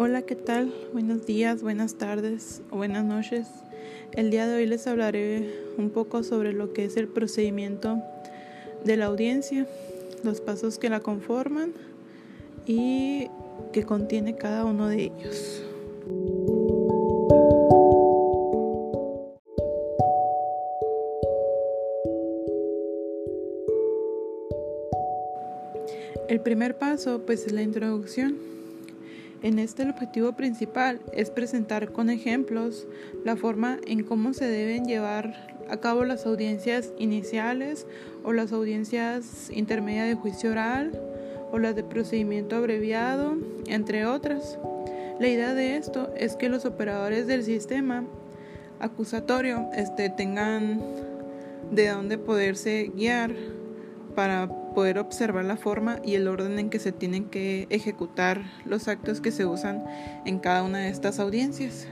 Hola, ¿qué tal? Buenos días, buenas tardes buenas noches. El día de hoy les hablaré un poco sobre lo que es el procedimiento de la audiencia, los pasos que la conforman y que contiene cada uno de ellos. El primer paso pues es la introducción. En este el objetivo principal es presentar con ejemplos la forma en cómo se deben llevar a cabo las audiencias iniciales o las audiencias intermedias de juicio oral o las de procedimiento abreviado, entre otras. La idea de esto es que los operadores del sistema acusatorio este, tengan de dónde poderse guiar para poder observar la forma y el orden en que se tienen que ejecutar los actos que se usan en cada una de estas audiencias.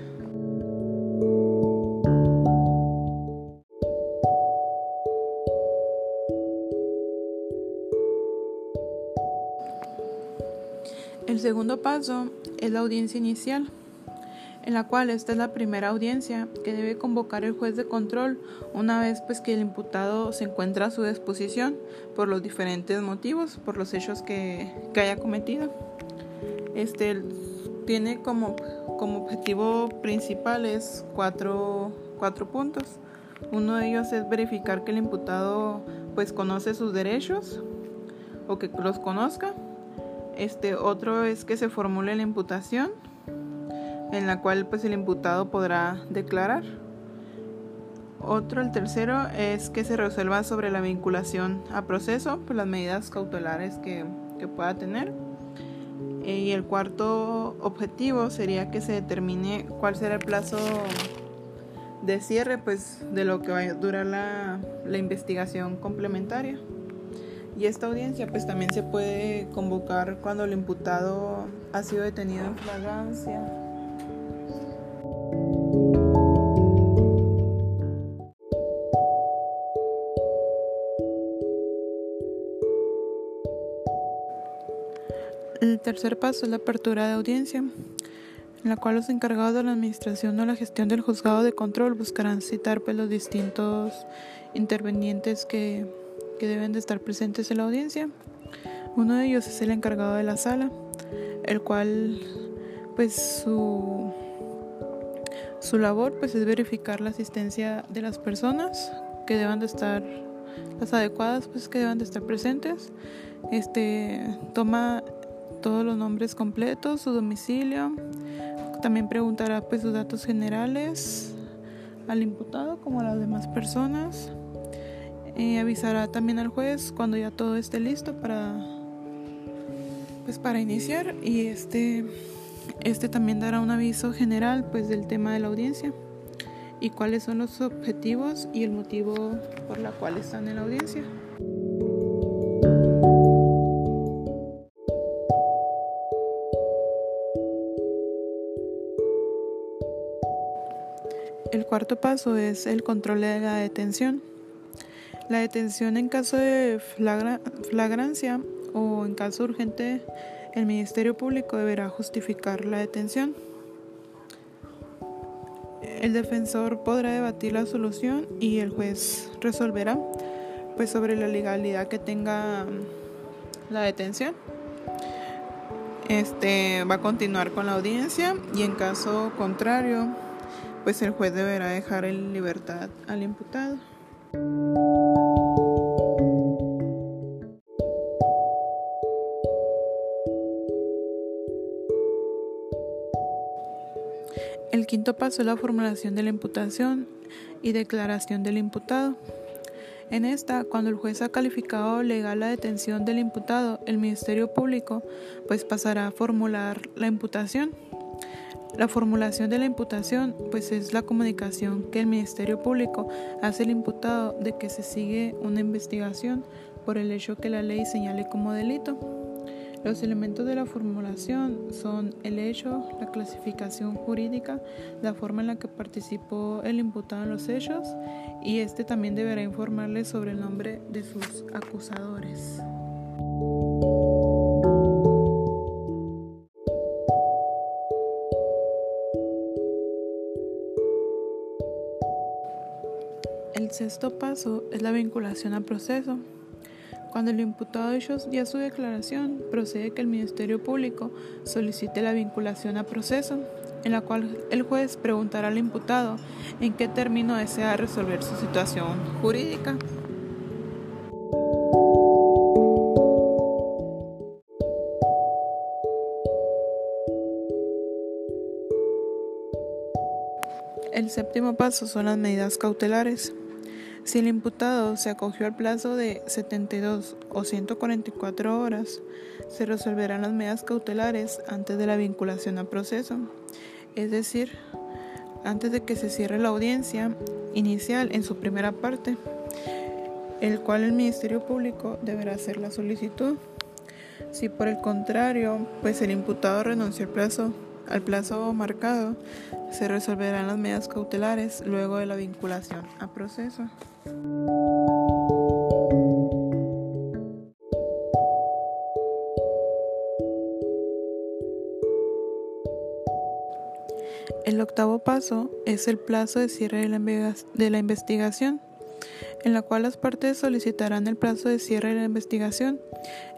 El segundo paso es la audiencia inicial en la cual esta es la primera audiencia que debe convocar el juez de control una vez pues que el imputado se encuentra a su disposición por los diferentes motivos, por los hechos que, haya cometido. Este tiene como, como objetivo principales cuatro, cuatro puntos. Uno de ellos es verificar que el imputado pues conoce sus derechos o que los conozca. Este otro es que se formule la imputación en la cual pues el imputado podrá declarar. Otro, el tercero, es que se resuelva sobre la vinculación a proceso por las medidas cautelares que, que pueda tener. Eh, y el cuarto objetivo sería que se determine cuál será el plazo de cierre pues, de lo que va a durar la, la investigación complementaria. Y esta audiencia pues también se puede convocar cuando el imputado ha sido detenido en flagrancia El tercer paso es la apertura de audiencia, en la cual los encargados de la administración o la gestión del juzgado de control buscarán citar pues, los distintos intervenientes que, que deben de estar presentes en la audiencia. Uno de ellos es el encargado de la sala, el cual pues su, su labor pues es verificar la asistencia de las personas que deban de estar las adecuadas pues que deban de estar presentes este toma todos los nombres completos, su domicilio. También preguntará pues sus datos generales al imputado como a las demás personas. y avisará también al juez cuando ya todo esté listo para pues para iniciar y este este también dará un aviso general pues del tema de la audiencia y cuáles son los objetivos y el motivo por la cual están en la audiencia. El cuarto paso es el control de la detención. La detención en caso de flagrancia o en caso urgente, el Ministerio Público deberá justificar la detención. El defensor podrá debatir la solución y el juez resolverá pues sobre la legalidad que tenga la detención. Este va a continuar con la audiencia y en caso contrario pues el juez deberá dejar en libertad al imputado. El quinto paso es la formulación de la imputación y declaración del imputado. En esta, cuando el juez ha calificado legal la detención del imputado, el Ministerio Público pues pasará a formular la imputación. La formulación de la imputación pues es la comunicación que el Ministerio Público hace al imputado de que se sigue una investigación por el hecho que la ley señale como delito. Los elementos de la formulación son el hecho, la clasificación jurídica, la forma en la que participó el imputado en los hechos y este también deberá informarle sobre el nombre de sus acusadores. Sexto paso es la vinculación a proceso. Cuando el imputado ya su declaración, procede que el Ministerio Público solicite la vinculación a proceso, en la cual el juez preguntará al imputado en qué término desea resolver su situación jurídica. El séptimo paso son las medidas cautelares. Si el imputado se acogió al plazo de 72 o 144 horas, se resolverán las medidas cautelares antes de la vinculación a proceso, es decir, antes de que se cierre la audiencia inicial en su primera parte, el cual el Ministerio Público deberá hacer la solicitud. Si por el contrario, pues el imputado renunció al plazo al plazo marcado, se resolverán las medidas cautelares luego de la vinculación a proceso. El octavo paso es el plazo de cierre de la, investigación en la cual las partes solicitarán el plazo de cierre de la investigación.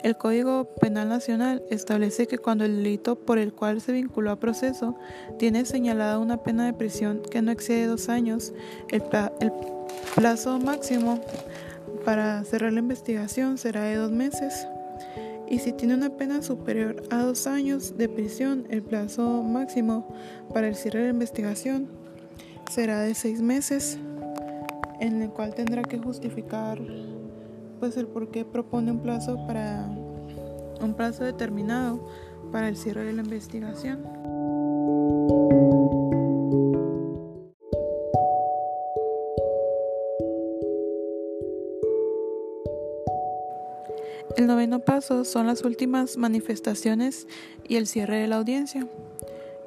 El Código Penal Nacional establece que cuando el delito por el cual se vinculó a proceso tiene señalada una pena de prisión que no excede dos años, el, plazo máximo para cerrar la investigación será de dos meses. Y si tiene una pena superior a dos años de prisión, el plazo máximo para el cierre de la investigación será de seis meses en el cual tendrá que justificar pues el por qué propone un plazo para un plazo determinado para el cierre de la investigación. El noveno paso son las últimas manifestaciones y el cierre de la audiencia,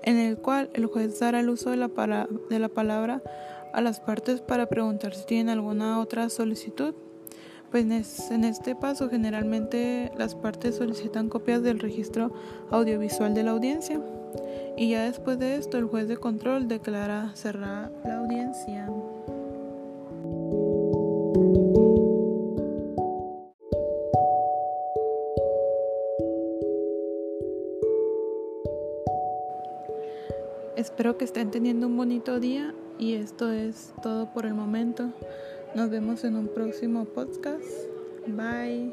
en el cual el juez dará el uso de la, de la palabra a las partes para preguntar si tienen alguna otra solicitud. Pues en este paso generalmente las partes solicitan copias del registro audiovisual de la audiencia y ya después de esto el juez de control declara cerrada la audiencia. Espero que estén teniendo un bonito día y esto es todo por el momento. Nos vemos en un próximo podcast. Bye.